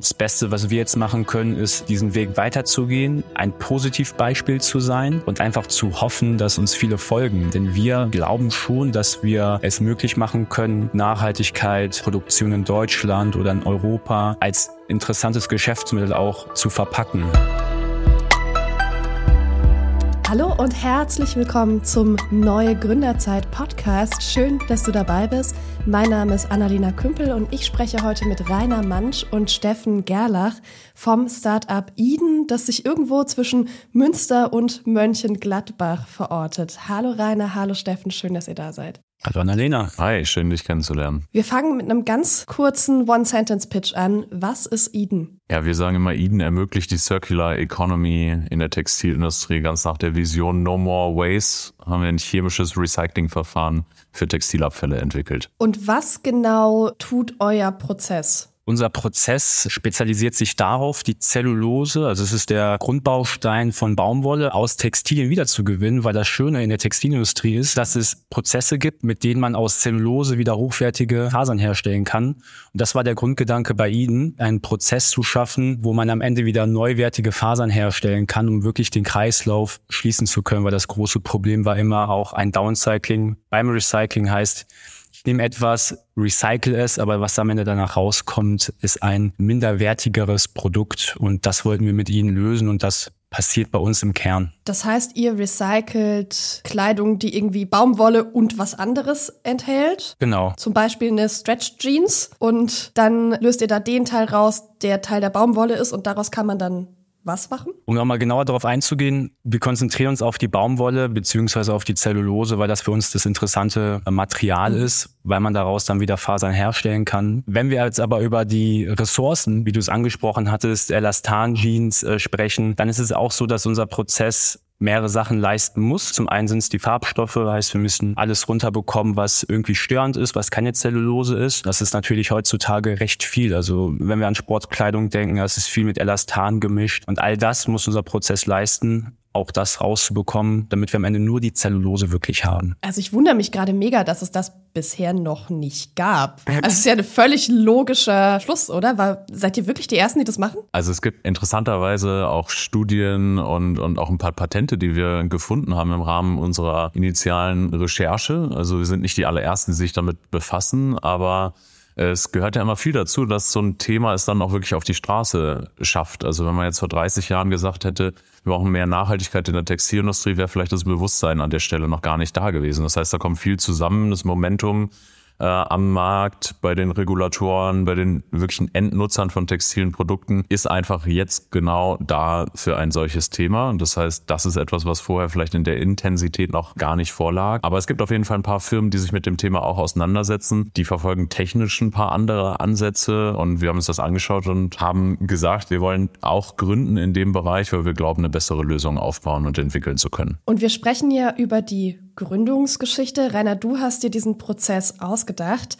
Das Beste, was wir jetzt machen können, ist, diesen Weg weiterzugehen, ein Positivbeispiel zu sein und einfach zu hoffen, dass uns viele folgen. Denn wir glauben schon, dass wir es möglich machen können, Nachhaltigkeit, Produktion in Deutschland oder in Europa als interessantes Geschäftsmittel auch zu verpacken. Hallo und herzlich willkommen zum Neue Gründerzeit Podcast. Schön, dass du dabei bist. Mein Name ist Annalena Kümpel und ich spreche heute mit Rainer Mansch und Steffen Gerlach vom Startup Eden, das sich irgendwo zwischen Münster und Mönchengladbach verortet. Hallo Rainer, hallo Steffen, schön, dass ihr da seid. Hallo Annalena. Hi, schön dich kennenzulernen. Wir fangen mit einem ganz kurzen One-Sentence-Pitch an. Was ist Eden? Ja, wir sagen immer, Eden ermöglicht die Circular Economy in der Textilindustrie. Ganz nach der Vision No More Waste haben wir ein chemisches Recyclingverfahren für Textilabfälle entwickelt. Und was genau tut euer Prozess? Unser Prozess spezialisiert sich darauf, die Zellulose, also es ist der Grundbaustein von Baumwolle, aus Textilien wiederzugewinnen, weil das Schöne in der Textilindustrie ist, dass es Prozesse gibt, mit denen man aus Zellulose wieder hochwertige Fasern herstellen kann. Und das war der Grundgedanke bei Eden, einen Prozess zu schaffen, wo man am Ende wieder neuwertige Fasern herstellen kann, um wirklich den Kreislauf schließen zu können, weil das große Problem war immer auch ein Downcycling. Beim Recycling heißt, ich nehme etwas, recycle es, aber was am Ende danach rauskommt, ist ein minderwertigeres Produkt und das wollten wir mit ihnen lösen und das passiert bei uns im Kern. Das heißt, ihr recycelt Kleidung, die irgendwie Baumwolle und was anderes enthält. Genau. Zum Beispiel eine Stretch Jeans und dann löst ihr da den Teil raus, der Teil der Baumwolle ist und daraus kann man dann was machen? Um nochmal genauer darauf einzugehen, wir konzentrieren uns auf die Baumwolle beziehungsweise auf die Zellulose, weil das für uns das interessante Material mhm. ist, weil man daraus dann wieder Fasern herstellen kann. Wenn wir jetzt aber über die Ressourcen, wie du es angesprochen hattest, Elastan-Jeans äh, sprechen, dann ist es auch so, dass unser Prozess mehrere Sachen leisten muss. Zum einen sind es die Farbstoffe, heißt wir müssen alles runterbekommen, was irgendwie störend ist, was keine Zellulose ist. Das ist natürlich heutzutage recht viel. Also wenn wir an Sportkleidung denken, das ist viel mit Elastan gemischt und all das muss unser Prozess leisten auch das rauszubekommen, damit wir am Ende nur die Zellulose wirklich haben. Also ich wundere mich gerade mega, dass es das bisher noch nicht gab. Also es ist ja ein völlig logischer Schluss, oder? War, seid ihr wirklich die Ersten, die das machen? Also es gibt interessanterweise auch Studien und, und auch ein paar Patente, die wir gefunden haben im Rahmen unserer initialen Recherche. Also wir sind nicht die allerersten, die sich damit befassen, aber es gehört ja immer viel dazu, dass so ein Thema es dann auch wirklich auf die Straße schafft. Also wenn man jetzt vor 30 Jahren gesagt hätte, wir brauchen mehr Nachhaltigkeit in der Textilindustrie, wäre vielleicht das Bewusstsein an der Stelle noch gar nicht da gewesen. Das heißt, da kommt viel zusammen, das Momentum äh, am Markt, bei den Regulatoren, bei den wirklichen Endnutzern von textilen Produkten ist einfach jetzt genau da für ein solches Thema. Und das heißt, das ist etwas, was vorher vielleicht in der Intensität noch gar nicht vorlag. Aber es gibt auf jeden Fall ein paar Firmen, die sich mit dem Thema auch auseinandersetzen. Die verfolgen technisch ein paar andere Ansätze und wir haben uns das angeschaut und haben gesagt, wir wollen auch gründen in dem Bereich, weil wir glauben, eine bessere Lösung aufbauen und entwickeln zu können. Und wir sprechen ja über die Gründungsgeschichte. Rainer, du hast dir diesen Prozess ausgedacht.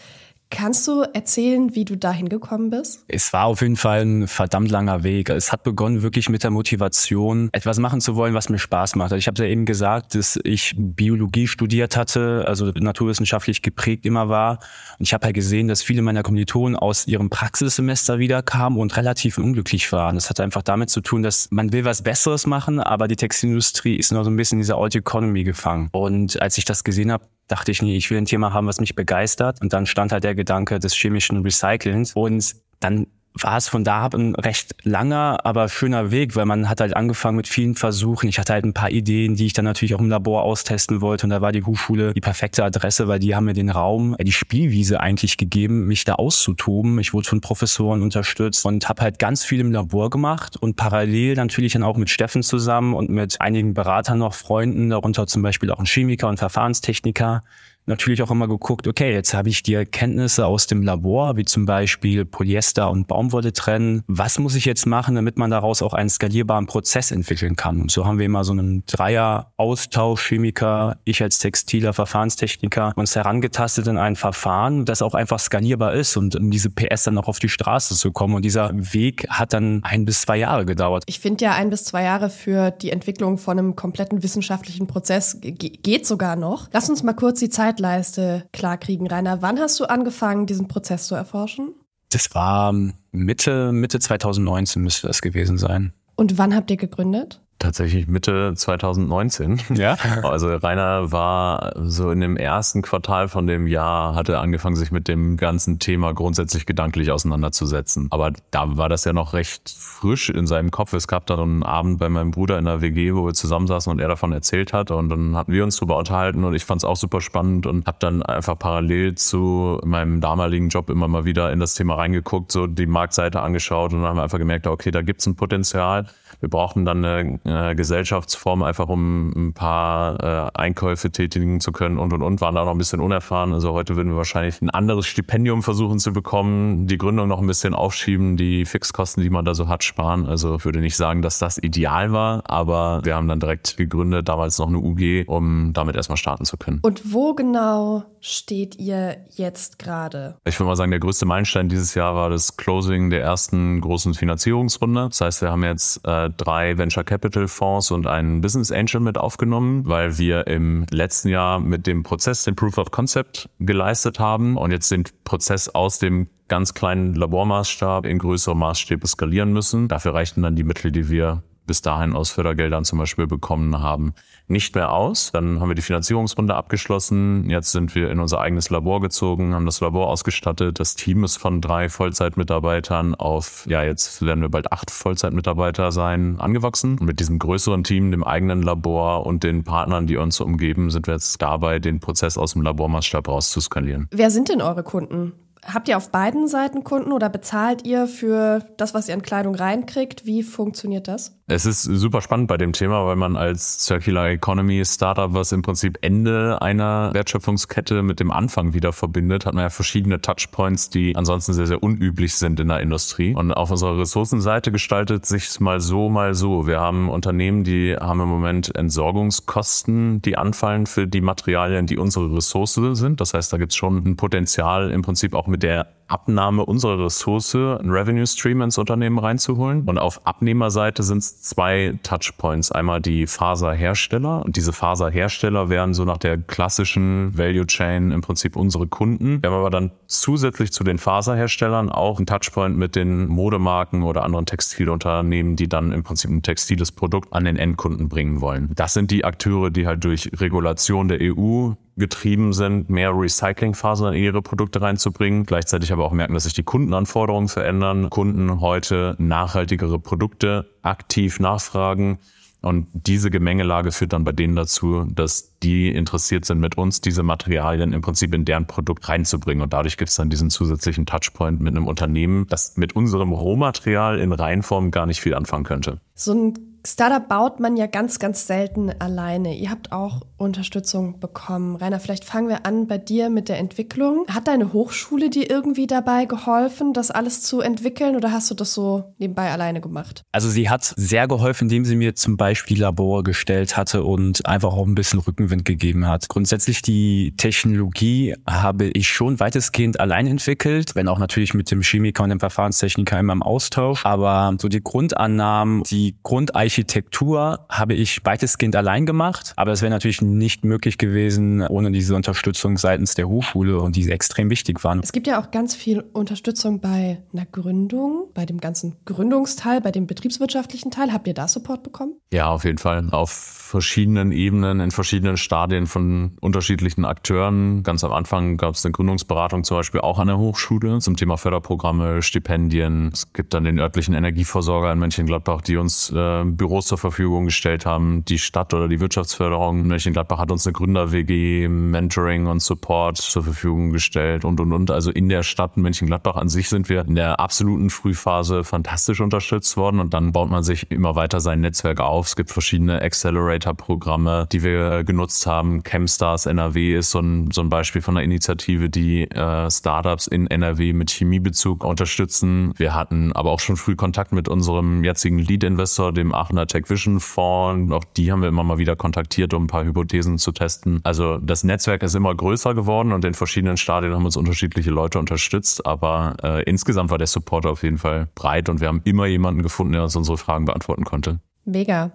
Kannst du erzählen, wie du dahin gekommen bist? Es war auf jeden Fall ein verdammt langer Weg. Es hat begonnen wirklich mit der Motivation, etwas machen zu wollen, was mir Spaß macht. Ich habe ja eben gesagt, dass ich Biologie studiert hatte, also naturwissenschaftlich geprägt immer war. Und ich habe halt gesehen, dass viele meiner Kommilitonen aus ihrem Praxissemester wiederkamen und relativ unglücklich waren. Das hat einfach damit zu tun, dass man will was Besseres machen, aber die Textilindustrie ist noch so ein bisschen in dieser Old Economy gefangen. Und als ich das gesehen habe, dachte ich nie, ich will ein Thema haben, was mich begeistert. Und dann stand halt der Gedanke des chemischen Recyclings. Und dann war es von da ab ein recht langer, aber schöner Weg, weil man hat halt angefangen mit vielen Versuchen. Ich hatte halt ein paar Ideen, die ich dann natürlich auch im Labor austesten wollte. Und da war die Hochschule die perfekte Adresse, weil die haben mir den Raum, äh, die Spielwiese eigentlich gegeben, mich da auszutoben. Ich wurde von Professoren unterstützt und habe halt ganz viel im Labor gemacht und parallel natürlich dann auch mit Steffen zusammen und mit einigen Beratern noch Freunden, darunter zum Beispiel auch ein Chemiker und Verfahrenstechniker, natürlich auch immer geguckt, okay, jetzt habe ich die Erkenntnisse aus dem Labor, wie zum Beispiel Polyester und Baumwolle trennen. Was muss ich jetzt machen, damit man daraus auch einen skalierbaren Prozess entwickeln kann? Und so haben wir immer so einen Dreier-Austausch, Chemiker, ich als Textiler, Verfahrenstechniker, uns herangetastet in ein Verfahren, das auch einfach skalierbar ist und um diese PS dann auch auf die Straße zu kommen. Und dieser Weg hat dann ein bis zwei Jahre gedauert. Ich finde ja ein bis zwei Jahre für die Entwicklung von einem kompletten wissenschaftlichen Prozess geht sogar noch. Lass uns mal kurz die Zeit Zeitleiste klarkriegen, Rainer. Wann hast du angefangen, diesen Prozess zu erforschen? Das war Mitte, Mitte 2019 müsste das gewesen sein. Und wann habt ihr gegründet? Tatsächlich Mitte 2019. Ja. Also Rainer war so in dem ersten Quartal von dem Jahr, hatte angefangen, sich mit dem ganzen Thema grundsätzlich gedanklich auseinanderzusetzen. Aber da war das ja noch recht frisch in seinem Kopf. Es gab dann einen Abend bei meinem Bruder in der WG, wo wir zusammensaßen und er davon erzählt hat. Und dann hatten wir uns darüber unterhalten und ich fand es auch super spannend und habe dann einfach parallel zu meinem damaligen Job immer mal wieder in das Thema reingeguckt, so die Marktseite angeschaut und dann haben wir einfach gemerkt, okay, da gibt's ein Potenzial. Wir brauchten dann eine äh, Gesellschaftsform, einfach um ein paar äh, Einkäufe tätigen zu können und und und, waren da noch ein bisschen unerfahren. Also heute würden wir wahrscheinlich ein anderes Stipendium versuchen zu bekommen, die Gründung noch ein bisschen aufschieben, die Fixkosten, die man da so hat, sparen. Also ich würde nicht sagen, dass das ideal war, aber wir haben dann direkt gegründet, damals noch eine UG, um damit erstmal starten zu können. Und wo genau steht ihr jetzt gerade? Ich würde mal sagen, der größte Meilenstein dieses Jahr war das Closing der ersten großen Finanzierungsrunde. Das heißt, wir haben jetzt äh, drei Venture Capital Fonds und einen Business Angel mit aufgenommen, weil wir im letzten Jahr mit dem Prozess den Proof of Concept geleistet haben und jetzt den Prozess aus dem ganz kleinen Labormaßstab in größere Maßstäbe skalieren müssen. Dafür reichten dann die Mittel, die wir bis dahin aus Fördergeldern zum Beispiel bekommen haben, nicht mehr aus. Dann haben wir die Finanzierungsrunde abgeschlossen. Jetzt sind wir in unser eigenes Labor gezogen, haben das Labor ausgestattet. Das Team ist von drei Vollzeitmitarbeitern auf, ja, jetzt werden wir bald acht Vollzeitmitarbeiter sein, angewachsen. Und mit diesem größeren Team, dem eigenen Labor und den Partnern, die uns umgeben, sind wir jetzt dabei, den Prozess aus dem Labormaßstab rauszuskalieren. Wer sind denn eure Kunden? Habt ihr auf beiden Seiten Kunden oder bezahlt ihr für das, was ihr an Kleidung reinkriegt? Wie funktioniert das? Es ist super spannend bei dem Thema, weil man als Circular Economy Startup, was im Prinzip Ende einer Wertschöpfungskette mit dem Anfang wieder verbindet, hat man ja verschiedene Touchpoints, die ansonsten sehr, sehr unüblich sind in der Industrie. Und auf unserer Ressourcenseite gestaltet sich mal so, mal so. Wir haben Unternehmen, die haben im Moment Entsorgungskosten, die anfallen für die Materialien, die unsere Ressource sind. Das heißt, da gibt es schon ein Potenzial, im Prinzip auch mit der Abnahme unserer Ressource ein Revenue Stream ins Unternehmen reinzuholen. Und auf Abnehmerseite sind es zwei Touchpoints. Einmal die Faserhersteller. Und diese Faserhersteller wären so nach der klassischen Value Chain im Prinzip unsere Kunden. Wir haben aber dann zusätzlich zu den Faserherstellern auch einen Touchpoint mit den Modemarken oder anderen Textilunternehmen, die dann im Prinzip ein textiles Produkt an den Endkunden bringen wollen. Das sind die Akteure, die halt durch Regulation der EU getrieben sind, mehr Recyclingfasern in ihre Produkte reinzubringen. Gleichzeitig aber auch merken, dass sich die Kundenanforderungen verändern. Kunden heute nachhaltigere Produkte aktiv nachfragen. Und diese Gemengelage führt dann bei denen dazu, dass die interessiert sind, mit uns diese Materialien im Prinzip in deren Produkt reinzubringen. Und dadurch gibt es dann diesen zusätzlichen Touchpoint mit einem Unternehmen, das mit unserem Rohmaterial in Reinform gar nicht viel anfangen könnte. So ein Startup baut man ja ganz, ganz selten alleine. Ihr habt auch Unterstützung bekommen. Rainer, vielleicht fangen wir an bei dir mit der Entwicklung. Hat deine Hochschule dir irgendwie dabei geholfen, das alles zu entwickeln oder hast du das so nebenbei alleine gemacht? Also sie hat sehr geholfen, indem sie mir zum Beispiel Labor gestellt hatte und einfach auch ein bisschen Rückenwind gegeben hat. Grundsätzlich die Technologie habe ich schon weitestgehend allein entwickelt, wenn auch natürlich mit dem Chemiker und dem Verfahrenstechniker immer im Austausch. Aber so die Grundannahmen, die Grundeigenschaften Architektur habe ich weitestgehend allein gemacht, aber es wäre natürlich nicht möglich gewesen ohne diese Unterstützung seitens der Hochschule und die extrem wichtig waren. Es gibt ja auch ganz viel Unterstützung bei einer Gründung, bei dem ganzen Gründungsteil, bei dem betriebswirtschaftlichen Teil. Habt ihr da Support bekommen? Ja, auf jeden Fall. Auf verschiedenen Ebenen, in verschiedenen Stadien von unterschiedlichen Akteuren. Ganz am Anfang gab es eine Gründungsberatung zum Beispiel auch an der Hochschule zum Thema Förderprogramme, Stipendien. Es gibt dann den örtlichen Energieversorger in Mönchengladbach, die uns äh, Büros zur Verfügung gestellt haben. Die Stadt oder die Wirtschaftsförderung Mönchengladbach hat uns eine Gründer-WG, Mentoring und Support zur Verfügung gestellt und, und, und. Also in der Stadt Mönchengladbach an sich sind wir in der absoluten Frühphase fantastisch unterstützt worden und dann baut man sich immer weiter sein Netzwerk auf. Es gibt verschiedene Accelerator-Programme, die wir genutzt haben. Chemstars NRW ist so ein, so ein Beispiel von einer Initiative, die äh, Startups in NRW mit Chemiebezug unterstützen. Wir hatten aber auch schon früh Kontakt mit unserem jetzigen Lead-Investor, dem Aachen Aachener Tech Vision Fonds. Auch die haben wir immer mal wieder kontaktiert, um ein paar Hypothesen zu testen. Also das Netzwerk ist immer größer geworden und in verschiedenen Stadien haben uns unterschiedliche Leute unterstützt. Aber äh, insgesamt war der Support auf jeden Fall breit und wir haben immer jemanden gefunden, der uns unsere Fragen beantworten konnte. Mega.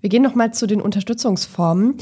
Wir gehen nochmal zu den Unterstützungsformen.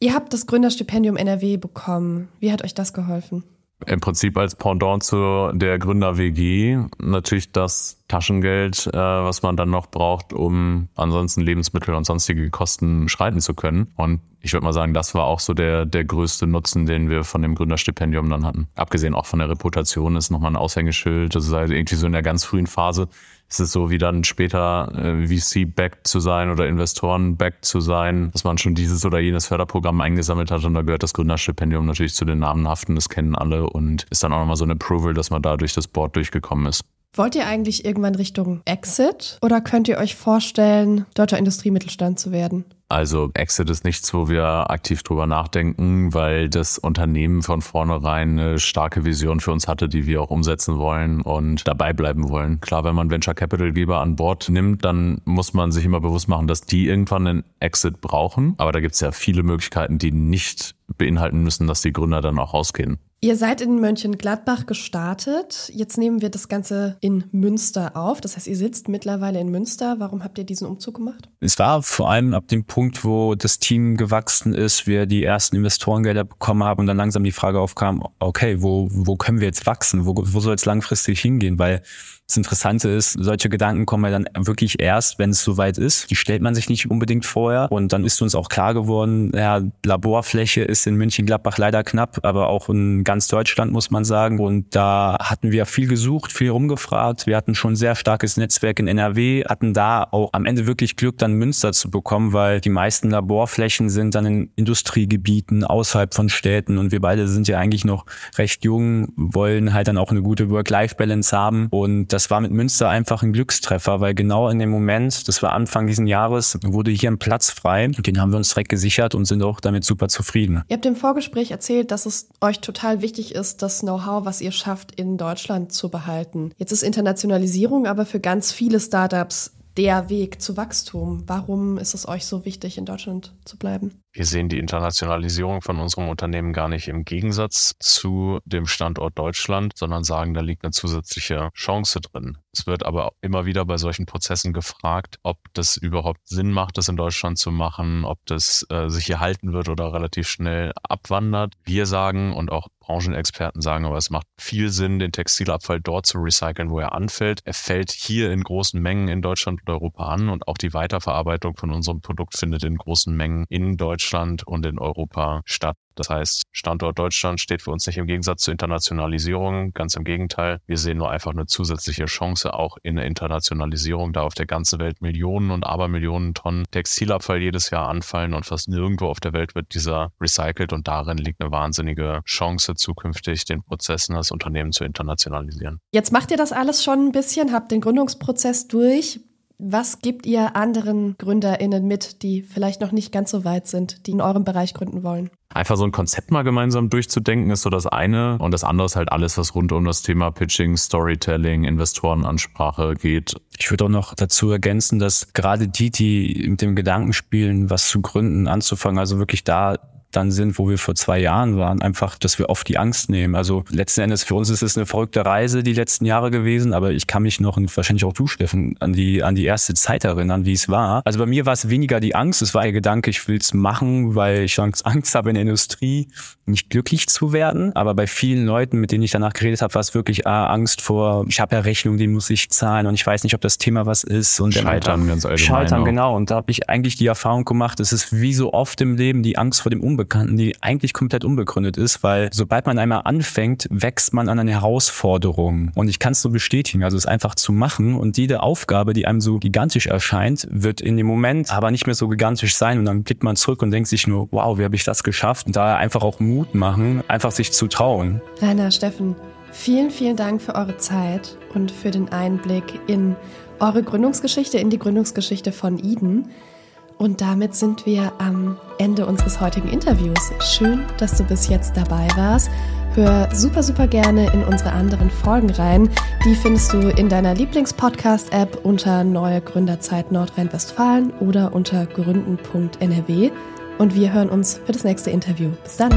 Ihr habt das Gründerstipendium NRW bekommen. Wie hat euch das geholfen? Im Prinzip als Pendant zu der Gründer-WG natürlich das Taschengeld, äh, was man dann noch braucht, um ansonsten Lebensmittel und sonstige Kosten schreiten zu können. Und ich würde mal sagen, das war auch so der, der größte Nutzen, den wir von dem Gründerstipendium dann hatten. Abgesehen auch von der Reputation ist nochmal ein Aushängeschild. Das ist halt irgendwie so in der ganz frühen Phase ist es so wie dann später äh, VC-backed zu sein oder Investoren-backed zu sein, dass man schon dieses oder jenes Förderprogramm eingesammelt hat und da gehört das Gründerstipendium natürlich zu den namenhaften, das kennen alle und ist dann auch nochmal so ein Approval, dass man da durch das Board durchgekommen ist. Wollt ihr eigentlich irgendwann Richtung Exit oder könnt ihr euch vorstellen, deutscher Industriemittelstand zu werden? Also Exit ist nichts, wo wir aktiv drüber nachdenken, weil das Unternehmen von vornherein eine starke Vision für uns hatte, die wir auch umsetzen wollen und dabei bleiben wollen. Klar, wenn man Venture Capital Geber an Bord nimmt, dann muss man sich immer bewusst machen, dass die irgendwann einen Exit brauchen. Aber da gibt es ja viele Möglichkeiten, die nicht beinhalten müssen, dass die Gründer dann auch rausgehen. Ihr seid in Mönchengladbach gestartet. Jetzt nehmen wir das Ganze in Münster auf. Das heißt, ihr sitzt mittlerweile in Münster. Warum habt ihr diesen Umzug gemacht? Es war vor allem ab dem Punkt, wo das Team gewachsen ist, wir die ersten Investorengelder bekommen haben und dann langsam die Frage aufkam, okay, wo, wo können wir jetzt wachsen? Wo, wo soll es langfristig hingehen? Weil das Interessante ist, solche Gedanken kommen ja dann wirklich erst, wenn es soweit ist. Die stellt man sich nicht unbedingt vorher. Und dann ist uns auch klar geworden, ja, Laborfläche ist in München-Gladbach leider knapp, aber auch in ganz Deutschland muss man sagen. Und da hatten wir viel gesucht, viel rumgefragt. Wir hatten schon sehr starkes Netzwerk in NRW, hatten da auch am Ende wirklich Glück, dann Münster zu bekommen, weil die meisten Laborflächen sind dann in Industriegebieten außerhalb von Städten. Und wir beide sind ja eigentlich noch recht jung, wollen halt dann auch eine gute Work-Life-Balance haben. Und das war mit Münster einfach ein Glückstreffer, weil genau in dem Moment, das war Anfang diesen Jahres, wurde hier ein Platz frei und den haben wir uns direkt gesichert und sind auch damit super zufrieden. Ihr habt im Vorgespräch erzählt, dass es euch total wichtig ist, das Know-how, was ihr schafft, in Deutschland zu behalten. Jetzt ist Internationalisierung aber für ganz viele Startups der Weg zu Wachstum. Warum ist es euch so wichtig, in Deutschland zu bleiben? Wir sehen die Internationalisierung von unserem Unternehmen gar nicht im Gegensatz zu dem Standort Deutschland, sondern sagen, da liegt eine zusätzliche Chance drin. Es wird aber immer wieder bei solchen Prozessen gefragt, ob das überhaupt Sinn macht, das in Deutschland zu machen, ob das äh, sich hier halten wird oder relativ schnell abwandert. Wir sagen und auch Branchenexperten sagen, aber es macht viel Sinn, den Textilabfall dort zu recyceln, wo er anfällt. Er fällt hier in großen Mengen in Deutschland und Europa an und auch die Weiterverarbeitung von unserem Produkt findet in großen Mengen in Deutschland und in Europa statt. Das heißt, Standort Deutschland steht für uns nicht im Gegensatz zur Internationalisierung. Ganz im Gegenteil. Wir sehen nur einfach eine zusätzliche Chance auch in der Internationalisierung, da auf der ganzen Welt Millionen und Abermillionen Tonnen Textilabfall jedes Jahr anfallen und fast nirgendwo auf der Welt wird dieser recycelt und darin liegt eine wahnsinnige Chance zukünftig den Prozessen das Unternehmen zu internationalisieren. Jetzt macht ihr das alles schon ein bisschen, habt den Gründungsprozess durch. Was gibt ihr anderen GründerInnen mit, die vielleicht noch nicht ganz so weit sind, die in eurem Bereich gründen wollen? Einfach so ein Konzept mal gemeinsam durchzudenken, ist so das eine. Und das andere ist halt alles, was rund um das Thema Pitching, Storytelling, Investorenansprache geht. Ich würde auch noch dazu ergänzen, dass gerade die, die mit dem Gedanken spielen, was zu gründen, anzufangen, also wirklich da dann sind, wo wir vor zwei Jahren waren, einfach, dass wir oft die Angst nehmen. Also letzten Endes für uns ist es eine verrückte Reise die letzten Jahre gewesen, aber ich kann mich noch und wahrscheinlich auch du, Steffen, an die an die erste Zeit erinnern, wie es war. Also bei mir war es weniger die Angst, es war der Gedanke, ich will es machen, weil ich Angst habe in der Industrie nicht glücklich zu werden. Aber bei vielen Leuten, mit denen ich danach geredet habe, war es wirklich ah, Angst vor, ich habe ja Rechnung, die muss ich zahlen und ich weiß nicht, ob das Thema was ist. Und Scheitern ganz allgemein. Scheitern, auch. genau. Und da habe ich eigentlich die Erfahrung gemacht, es ist wie so oft im Leben die Angst vor dem Unbekannten, die eigentlich komplett unbegründet ist, weil sobald man einmal anfängt, wächst man an eine Herausforderung. Und ich kann es so bestätigen, also es einfach zu machen und jede Aufgabe, die einem so gigantisch erscheint, wird in dem Moment aber nicht mehr so gigantisch sein und dann blickt man zurück und denkt sich nur, wow, wie habe ich das geschafft? Und da einfach auch Mut machen, einfach sich zu trauen. Rainer, Steffen, vielen, vielen Dank für eure Zeit und für den Einblick in eure Gründungsgeschichte, in die Gründungsgeschichte von Eden. Und damit sind wir am Ende unseres heutigen Interviews. Schön, dass du bis jetzt dabei warst. Hör super, super gerne in unsere anderen Folgen rein. Die findest du in deiner Lieblingspodcast-App unter Neue Gründerzeit Nordrhein-Westfalen oder unter gründen.nrw. Und wir hören uns für das nächste Interview. Bis dann!